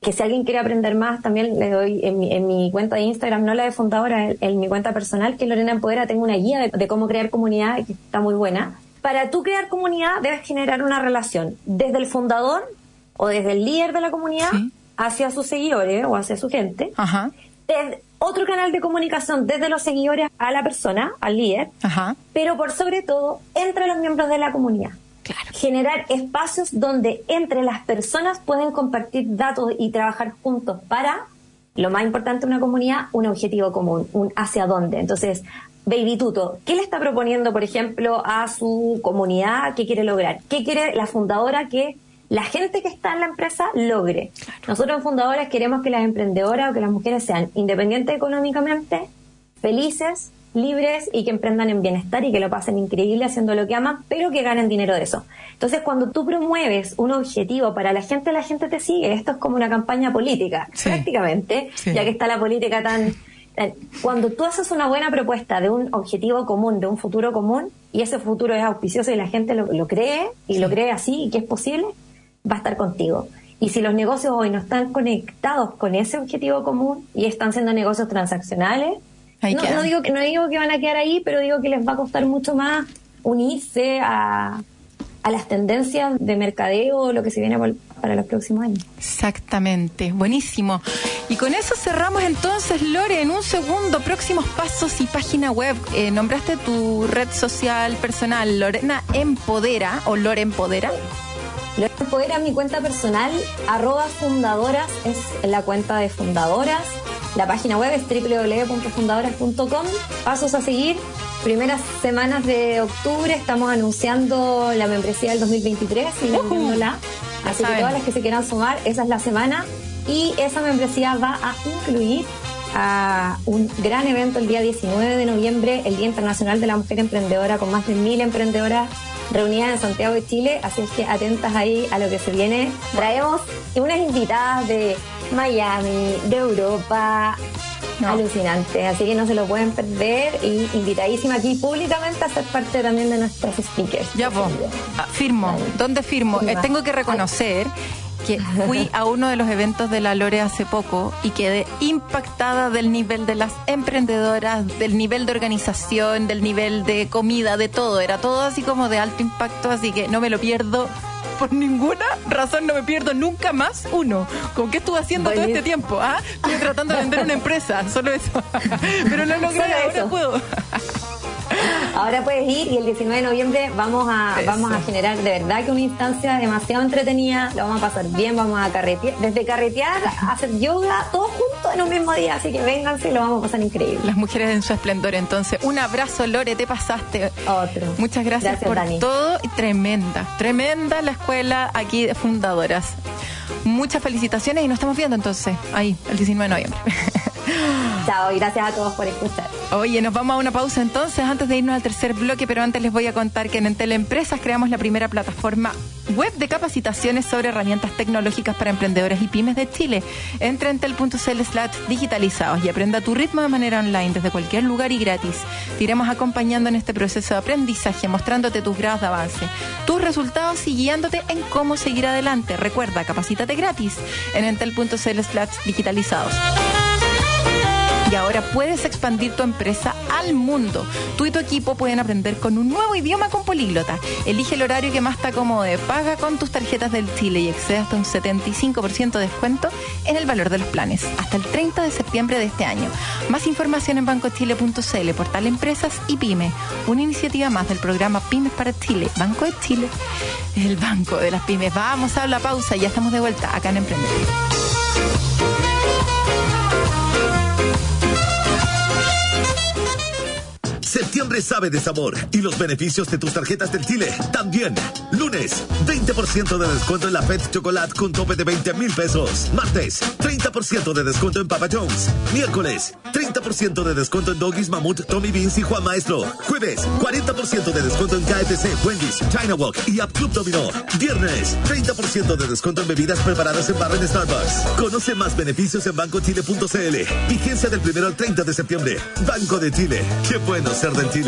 que si alguien quiere aprender más, también le doy en mi, en mi cuenta de Instagram, no la de fundadora, en, en mi cuenta personal, que es Lorena Empodera, tengo una guía de, de cómo crear comunidad, que está muy buena. Para tú crear comunidad, debes generar una relación desde el fundador o desde el líder de la comunidad Sí. hacia sus seguidores o hacia su gente. Ajá, Desde otro canal de comunicación desde los seguidores a la persona, al líder, ajá. pero por sobre todo entre los miembros de la comunidad. Claro. Generar espacios donde entre las personas pueden compartir datos y trabajar juntos para, lo más importante de una comunidad, un objetivo común, un hacia dónde. Entonces, Baby Tuto, ¿qué le está proponiendo, por ejemplo, a su comunidad? ¿Qué quiere lograr? ¿Qué quiere la fundadora que la gente que está en la empresa logre? Nosotros en Fundadoras queremos que las emprendedoras o que las mujeres sean independientes económicamente, felices, libres y que emprendan en bienestar y que lo pasen increíble haciendo lo que aman, pero que ganen dinero de eso. Entonces, cuando tú promueves un objetivo para la gente, la gente te sigue. Esto es como una campaña política, Sí. prácticamente, Sí. ya que está la política tan... Cuando tú haces una buena propuesta de un objetivo común, de un futuro común, y ese futuro es auspicioso y la gente lo, lo cree, y lo cree así, y que es posible, va a estar contigo. Y si los negocios hoy no están conectados con ese objetivo común y están siendo negocios transaccionales, no, no digo que no digo que van a quedar ahí, pero digo que les va a costar mucho más unirse a, a las tendencias de mercadeo o lo que se viene para los próximos años. Exactamente, buenísimo. Y con eso cerramos entonces, Lore, en un segundo, próximos pasos y página web. Eh, nombraste tu red social personal, Lorena Empodera o Lore Empodera. Lo poder a mi cuenta personal, arroba fundadoras, es la cuenta de fundadoras. La página web es www.fundadoras.com. Pasos a seguir. Primeras semanas de octubre estamos anunciando la membresía del 2023 y vendiéndola. Así que todas las que se quieran sumar, esa es la semana. Y esa membresía va a incluir a un gran evento el día 19 de noviembre, el Día Internacional de la Mujer Emprendedora, con más de mil emprendedoras reunidas en Santiago de Chile. Así es que atentas ahí a lo que se viene. Traemos unas invitadas de Miami, de Europa. No. Alucinante, así que no se lo pueden perder y invitadísima aquí públicamente a ser parte también de nuestras speakers. Ya, vos. firmo. ¿Dónde firmo? Eh, tengo que reconocer que fui a uno de los eventos de la Lore hace poco y quedé impactada del nivel de las emprendedoras, del nivel de organización, del nivel de comida, de todo. Era todo así como de alto impacto, así que no me lo pierdo por ninguna razón no me pierdo nunca más uno. ¿Con qué estuve haciendo todo este tiempo? ¿Ah? Estuve tratando de vender una empresa, solo eso. Pero lo logré, ahora puedo. Ahora puedes ir y el 19 de noviembre vamos a, vamos a generar de verdad que una instancia demasiado entretenida, lo vamos a pasar bien, vamos a carretear, desde carretear a hacer yoga, todo junto en un mismo día, así que vénganse y lo vamos a pasar increíble. Las mujeres en su esplendor, entonces, un abrazo Lore, te pasaste. Otro. Muchas gracias, por todo y tremenda, tremenda la escuela aquí de fundadoras. Muchas felicitaciones y nos estamos viendo entonces ahí, el 19 de noviembre. Chao, y gracias a todos por escuchar. Oye, nos vamos a una pausa entonces antes de irnos al tercer bloque, pero antes les voy a contar que en Entel Empresas creamos la primera plataforma web de capacitaciones sobre herramientas tecnológicas para emprendedores y pymes de Chile. Entra en slash digitalizados y aprenda tu ritmo de manera online desde cualquier lugar y gratis. Te iremos acompañando en este proceso de aprendizaje, mostrándote tus grados de avance, tus resultados y guiándote en cómo seguir adelante. Recuerda, capacítate gratis en entel.cl digitalizados. Y ahora puedes expandir tu empresa al mundo. Tú y tu equipo pueden aprender con un nuevo idioma con Políglota. Elige el horario que más te acomode. Paga con tus tarjetas del Chile y accede hasta un 75% de descuento en el valor de los planes. Hasta el 30 de septiembre de este año. Más información en bancochile.cl, portal Empresas y Pyme. Una iniciativa más del programa Pymes para Chile. Banco de Chile. El banco de las pymes. Vamos a la pausa y ya estamos de vuelta acá en Emprender. Sabe de sabor y los beneficios de tus tarjetas del Chile también. Lunes, 20% de descuento en la Fed Chocolate con tope de 20 mil pesos. Martes, 30% de descuento en Papa Jones. Miércoles, 30% de descuento en Doggies, Mamut, Tommy Beans y Juan Maestro. Jueves, 40% de descuento en KFC, Wendy's, China Walk y Up Club Dominó. Viernes, 30% de descuento en bebidas preparadas en barra en Starbucks. Conoce más beneficios en bancochile.cl. Vigencia del primero al 30 de septiembre. Banco de Chile. Qué bueno ser del Chile.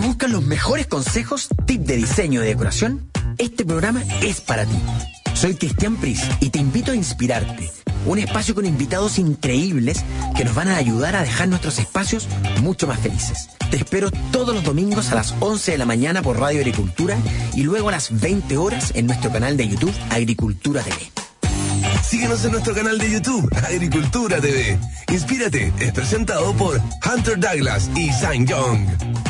Si buscas los mejores consejos, tips de diseño y decoración, este programa es para ti. Soy Cristian Pris y te invito a inspirarte. Un espacio con invitados increíbles que nos van a ayudar a dejar nuestros espacios mucho más felices. Te espero todos los domingos a las 11 de la mañana por Radio Agricultura y luego a las 20 horas en nuestro canal de YouTube Agricultura TV. Síguenos en nuestro canal de YouTube, Agricultura TV. Inspírate, es presentado por Hunter Douglas y Sang Young.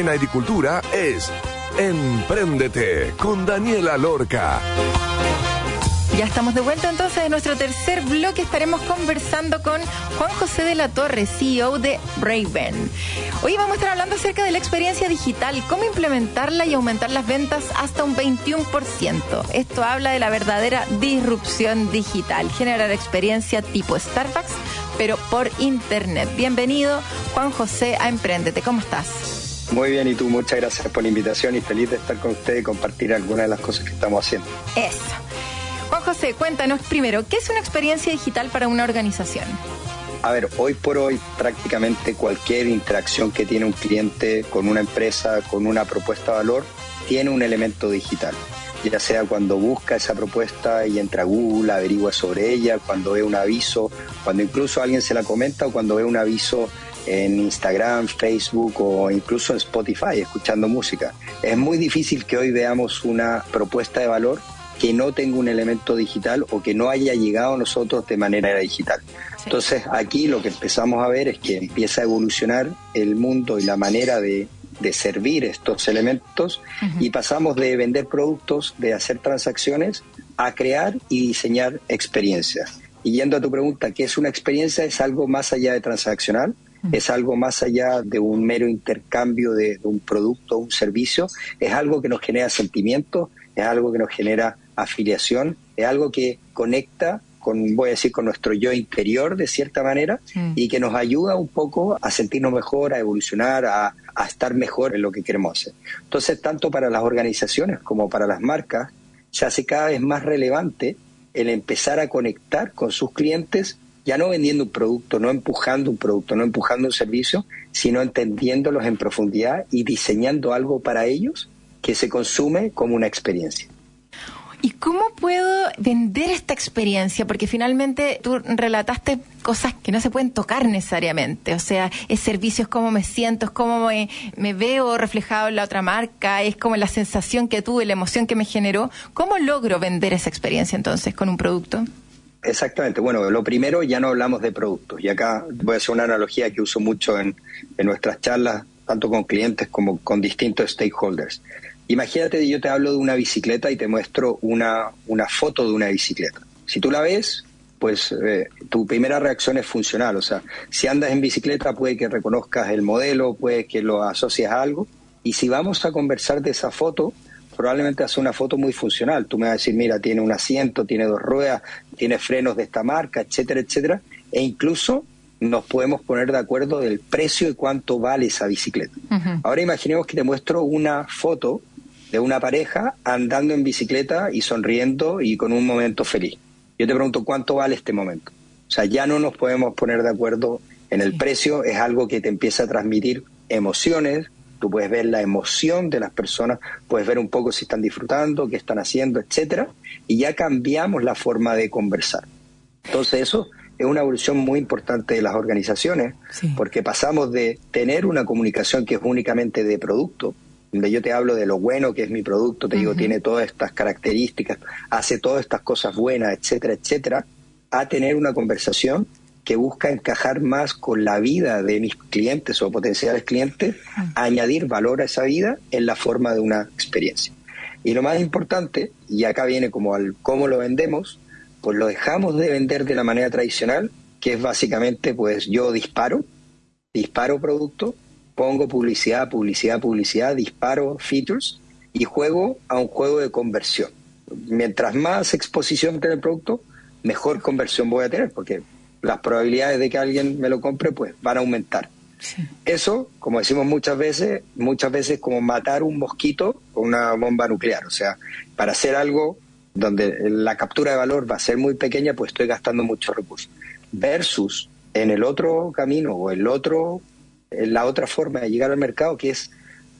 En Agricultura es Empréndete con Daniela Lorca. Ya estamos de vuelta entonces en nuestro tercer bloque. Estaremos conversando con Juan José de la Torre, CEO de Raven. Hoy vamos a estar hablando acerca de la experiencia digital, cómo implementarla y aumentar las ventas hasta un 21%. Esto habla de la verdadera disrupción digital, generar experiencia tipo Starbucks, pero por Internet. Bienvenido, Juan José, a Emprendete. ¿Cómo estás? Muy bien, y tú, muchas gracias por la invitación y feliz de estar con usted y compartir algunas de las cosas que estamos haciendo. Eso. Juan José, cuéntanos primero, ¿qué es una experiencia digital para una organización? A ver, hoy por hoy prácticamente cualquier interacción que tiene un cliente con una empresa, con una propuesta de valor, tiene un elemento digital. Ya sea cuando busca esa propuesta y entra a Google, averigua sobre ella, cuando ve un aviso, cuando incluso alguien se la comenta o cuando ve un aviso en Instagram, Facebook o incluso en Spotify escuchando música. Es muy difícil que hoy veamos una propuesta de valor que no tenga un elemento digital o que no haya llegado a nosotros de manera digital. Entonces aquí lo que empezamos a ver es que empieza a evolucionar el mundo y la manera de, servir estos elementos y pasamos de vender productos, de hacer transacciones, a crear y diseñar experiencias. Y yendo a tu pregunta, ¿qué es una experiencia? Es algo más allá de transaccional, es algo más allá de un mero intercambio de, un producto o un servicio, es algo que nos genera sentimientos, es algo que nos genera afiliación, es algo que conecta con, voy a decir, con nuestro yo interior de cierta manera y que nos ayuda un poco a sentirnos mejor, a evolucionar, a, a estar mejor en lo que queremos hacer. Entonces, tanto para las organizaciones como para las marcas, se hace cada vez más relevante el empezar a conectar con sus clientes, ya no vendiendo un producto, no empujando un producto, no empujando un servicio, sino entendiéndolos en profundidad y diseñando algo para ellos que se consume como una experiencia. ¿Y cómo puedo vender esta experiencia? Porque finalmente tú relataste cosas que no se pueden tocar necesariamente. O sea, es servicios, cómo me siento, es cómo me, me veo reflejado en la otra marca, es como la sensación que tuve, la emoción que me generó. ¿Cómo logro vender esa experiencia entonces con un producto? Exactamente. Bueno, lo primero ya no hablamos de productos. Y acá voy a hacer una analogía que uso mucho en, en nuestras charlas, tanto con clientes como con distintos stakeholders. Imagínate, yo te hablo de una bicicleta y te muestro una, una foto de una bicicleta. Si tú la ves, pues eh, tu primera reacción es funcional. O sea, si andas en bicicleta puede que reconozcas el modelo, puede que lo asocies a algo. Y si vamos a conversar de esa foto, probablemente hace una foto muy funcional. Tú me vas a decir, mira, tiene un asiento, tiene dos ruedas, tiene frenos de esta marca, etcétera, etcétera. E incluso nos podemos poner de acuerdo del precio y cuánto vale esa bicicleta. Ahora imaginemos que te muestro una foto de una pareja andando en bicicleta y sonriendo y con un momento feliz. Yo te pregunto cuánto vale este momento. O sea, ya no nos podemos poner de acuerdo en el precio, es algo que te empieza a transmitir emociones, tú puedes ver la emoción de las personas, puedes ver un poco si están disfrutando, qué están haciendo, etcétera, y ya cambiamos la forma de conversar. Entonces eso es una evolución muy importante de las organizaciones, Sí. porque pasamos de tener una comunicación que es únicamente de producto, donde yo te hablo de lo bueno que es mi producto, te digo, tiene todas estas características, hace todas estas cosas buenas, etcétera, etcétera, a tener una conversación que busca encajar más con la vida de mis clientes o potenciales clientes, añadir valor a esa vida en la forma de una experiencia. Y lo más importante, y acá viene como al cómo lo vendemos, pues lo dejamos de vender de la manera tradicional, que es básicamente, pues yo disparo, disparo producto, pongo publicidad, publicidad, publicidad, disparo features y juego a un juego de conversión. Mientras más exposición tenga el producto, mejor conversión voy a tener, porque las probabilidades de que alguien me lo compre, pues van a aumentar. Eso, como decimos muchas veces, muchas veces como matar un mosquito con una bomba nuclear. O sea, para hacer algo donde la captura de valor va a ser muy pequeña, pues estoy gastando muchos recursos. Versus en el otro camino o el otro, en la otra forma de llegar al mercado, que es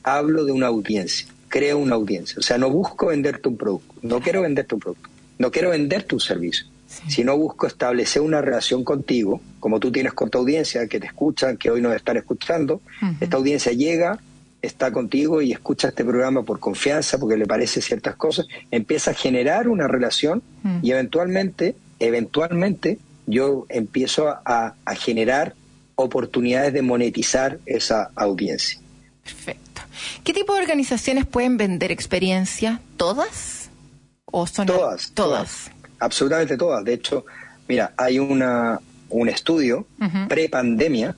hablo de una audiencia, creo una audiencia. O sea, no busco venderte un producto, no quiero venderte un producto, no quiero venderte un servicio, sino busco establecer una relación contigo, como tú tienes con tu audiencia, que te escuchan, que hoy nos están escuchando. Esta audiencia llega, está contigo y escucha este programa por confianza, porque le parece ciertas cosas, empieza a generar una relación y eventualmente, eventualmente, yo empiezo a, a generar oportunidades de monetizar esa audiencia. Perfecto. ¿Qué tipo de organizaciones pueden vender experiencia? ¿Todas? ¿O son Todas, Todas. Absolutamente todas. De hecho, mira, hay una, un estudio Ujú. pre-pandemia,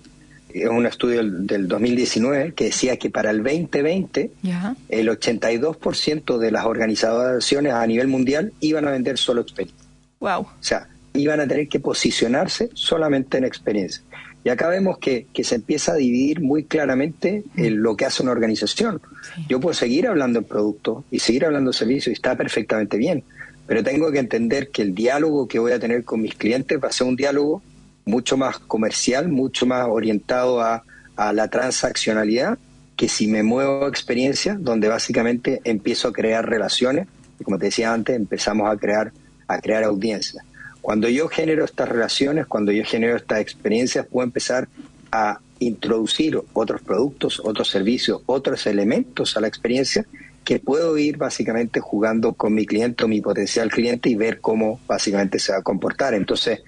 es un estudio del, del 2019, que decía que para el 2020 Ya. el 82% de las organizaciones a nivel mundial iban a vender solo experiencia. Wow. O sea, iban a tener que posicionarse solamente en experiencia. Y acá vemos que, que se empieza a dividir muy claramente en lo que hace una organización. Yo puedo seguir hablando en producto y seguir hablando en servicio y está perfectamente bien, pero tengo que entender que el diálogo que voy a tener con mis clientes va a ser un diálogo mucho más comercial, mucho más orientado a, la transaccionalidad, que si me muevo a experiencia, donde básicamente empiezo a crear relaciones, y como te decía antes, empezamos a crear, a crear audiencias. Cuando yo genero estas relaciones, cuando yo genero estas experiencias, puedo empezar a introducir otros productos, otros servicios, otros elementos a la experiencia que puedo ir básicamente jugando con mi cliente o mi potencial cliente y ver cómo básicamente se va a comportar. Entonces,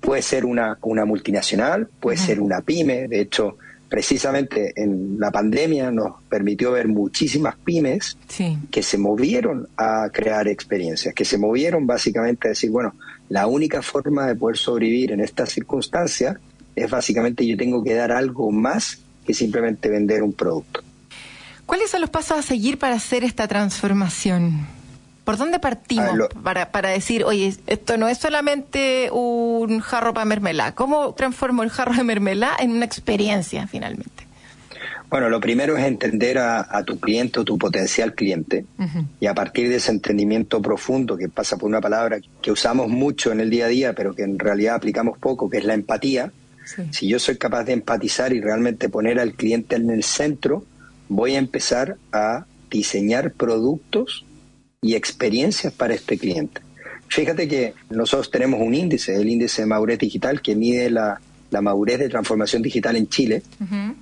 puede ser una, una multinacional, puede ser una pyme. De hecho, precisamente en la pandemia nos permitió ver muchísimas pymes Sí. que se movieron a crear experiencias, que se movieron básicamente a decir, bueno, la única forma de poder sobrevivir en estas circunstancias es básicamente yo tengo que dar algo más que simplemente vender un producto. ¿Cuáles son los pasos a seguir para hacer esta transformación? ¿Por dónde partimos Ah, lo- para, para decir, oye, esto no es solamente un jarro para mermelada? ¿Cómo transformo el jarro de mermelada en una experiencia finalmente? Bueno, lo primero es entender a, a tu cliente o tu potencial cliente y a partir de ese entendimiento profundo que pasa por una palabra que usamos mucho en el día a día, pero que en realidad aplicamos poco, que es la empatía. Si yo soy capaz de empatizar y realmente poner al cliente en el centro, voy a empezar a diseñar productos y experiencias para este cliente. Fíjate que nosotros tenemos un índice, el índice de madurez digital, que mide la, la madurez de transformación digital en Chile.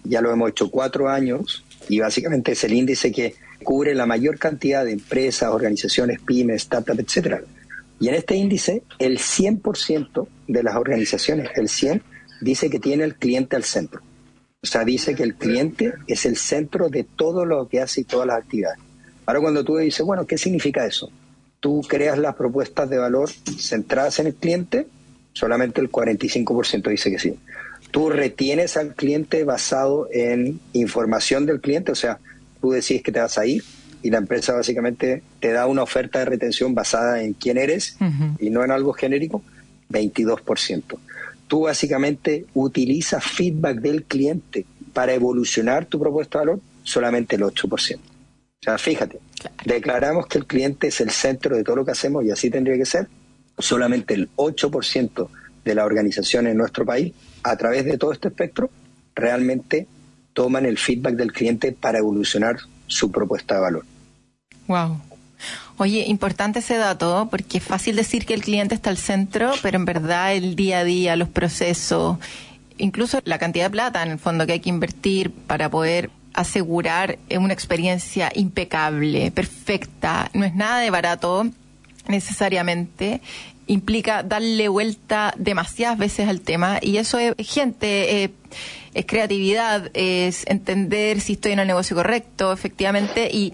Ya lo hemos hecho cuatro años y básicamente es el índice que cubre la mayor cantidad de empresas, organizaciones, pymes, startups, etcétera. Y en este índice, el 100% de las organizaciones, el 100, dice que tiene el cliente al centro. O sea, dice que el cliente es el centro de todo lo que hace y todas las actividades. Ahora cuando tú dices, bueno, ¿qué significa eso? Tú creas las propuestas de valor centradas en el cliente, solamente el 45% dice que sí. Tú retienes al cliente basado en información del cliente, o sea, tú decís que te vas a ir y la empresa básicamente te da una oferta de retención basada en quién eres y no en algo genérico, 22%. Tú básicamente utilizas feedback del cliente para evolucionar tu propuesta de valor, solamente el 8%. O sea, fíjate, declaramos que el cliente es el centro de todo lo que hacemos y así tendría que ser. Solamente el 8% de las organizaciones en nuestro país, a través de todo este espectro, realmente toman el feedback del cliente para evolucionar su propuesta de valor. Wow. Oye, importante ese dato, porque es fácil decir que el cliente está al centro, pero en verdad el día a día, los procesos, incluso la cantidad de plata en el fondo que hay que invertir para poder asegurar una experiencia impecable, perfecta, no es nada de barato necesariamente. Implica darle vuelta demasiadas veces al tema y eso es gente, eh, es creatividad, es entender si estoy en el negocio correcto, efectivamente, y,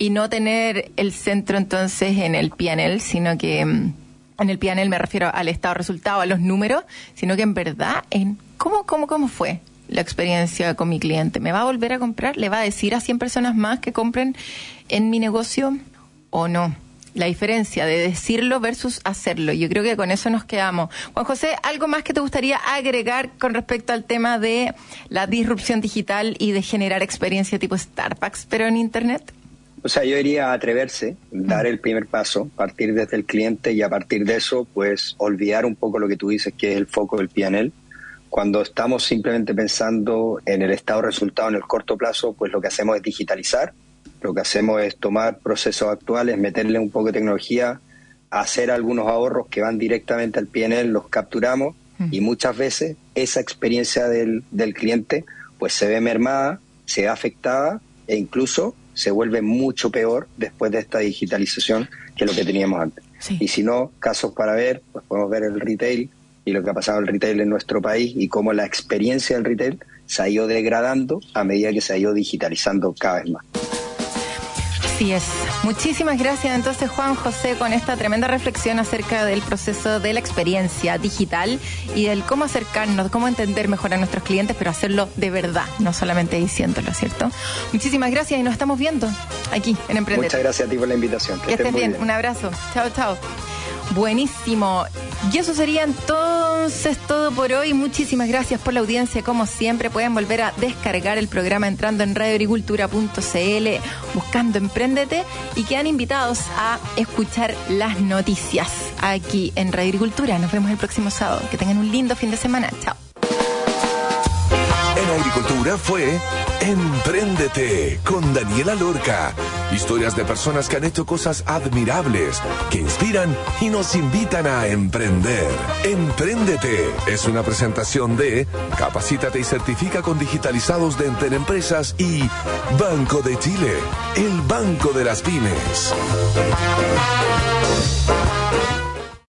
y no tener el centro entonces en el PNL, sino que mm, en el PNL me refiero al estado resultado, a los números, sino que en verdad en cómo, cómo, cómo fue la experiencia con mi cliente. ¿Me va a volver a comprar? ¿Le va a decir a 100 personas más que compren en mi negocio o no? la diferencia de decirlo versus hacerlo. Yo creo que con eso nos quedamos. Juan José, ¿algo más que te gustaría agregar con respecto al tema de la disrupción digital y de generar experiencia tipo Starbucks, pero en Internet? O sea, yo iría a atreverse, dar el primer paso, partir desde el cliente y a partir de eso, pues olvidar un poco lo que tú dices que es el foco del PNL. Cuando estamos simplemente pensando en el estado resultado en el corto plazo, pues lo que hacemos es digitalizar, lo que hacemos es tomar procesos actuales, meterle un poco de tecnología, hacer algunos ahorros que van directamente al PNL, los capturamos y muchas veces esa experiencia del, del cliente pues se ve mermada, se ve afectada e incluso se vuelve mucho peor después de esta digitalización que lo que teníamos antes. Sí. Y si no, casos para ver, pues podemos ver el retail y lo que ha pasado en el retail en nuestro país y cómo la experiencia del retail se ha ido degradando a medida que se ha ido digitalizando cada vez más. Así es. Muchísimas gracias entonces Juan José con esta tremenda reflexión acerca del proceso de la experiencia digital y del cómo acercarnos, cómo entender mejor a nuestros clientes, pero hacerlo de verdad, no solamente diciéndolo, ¿cierto? Muchísimas gracias y nos estamos viendo aquí en Emprender. Muchas gracias a ti por la invitación. Que, Que estés bien. Un abrazo. Chao, chao. Buenísimo. Y eso sería entonces todo por hoy. Muchísimas gracias por la audiencia. Como siempre, pueden volver a descargar el programa entrando en radioagricultura.cl, buscando Emprendete y quedan invitados a escuchar las noticias aquí en Radio Agricultura. Nos vemos el próximo sábado. Que tengan un lindo fin de semana. Chao. Agricultura fue Empréndete con Daniela Lorca. Historias de personas que han hecho cosas admirables, que inspiran y nos invitan a emprender. Empréndete es una presentación de Capacítate y certifica con digitalizados de Enter Empresas y Banco de Chile, el banco de las pymes.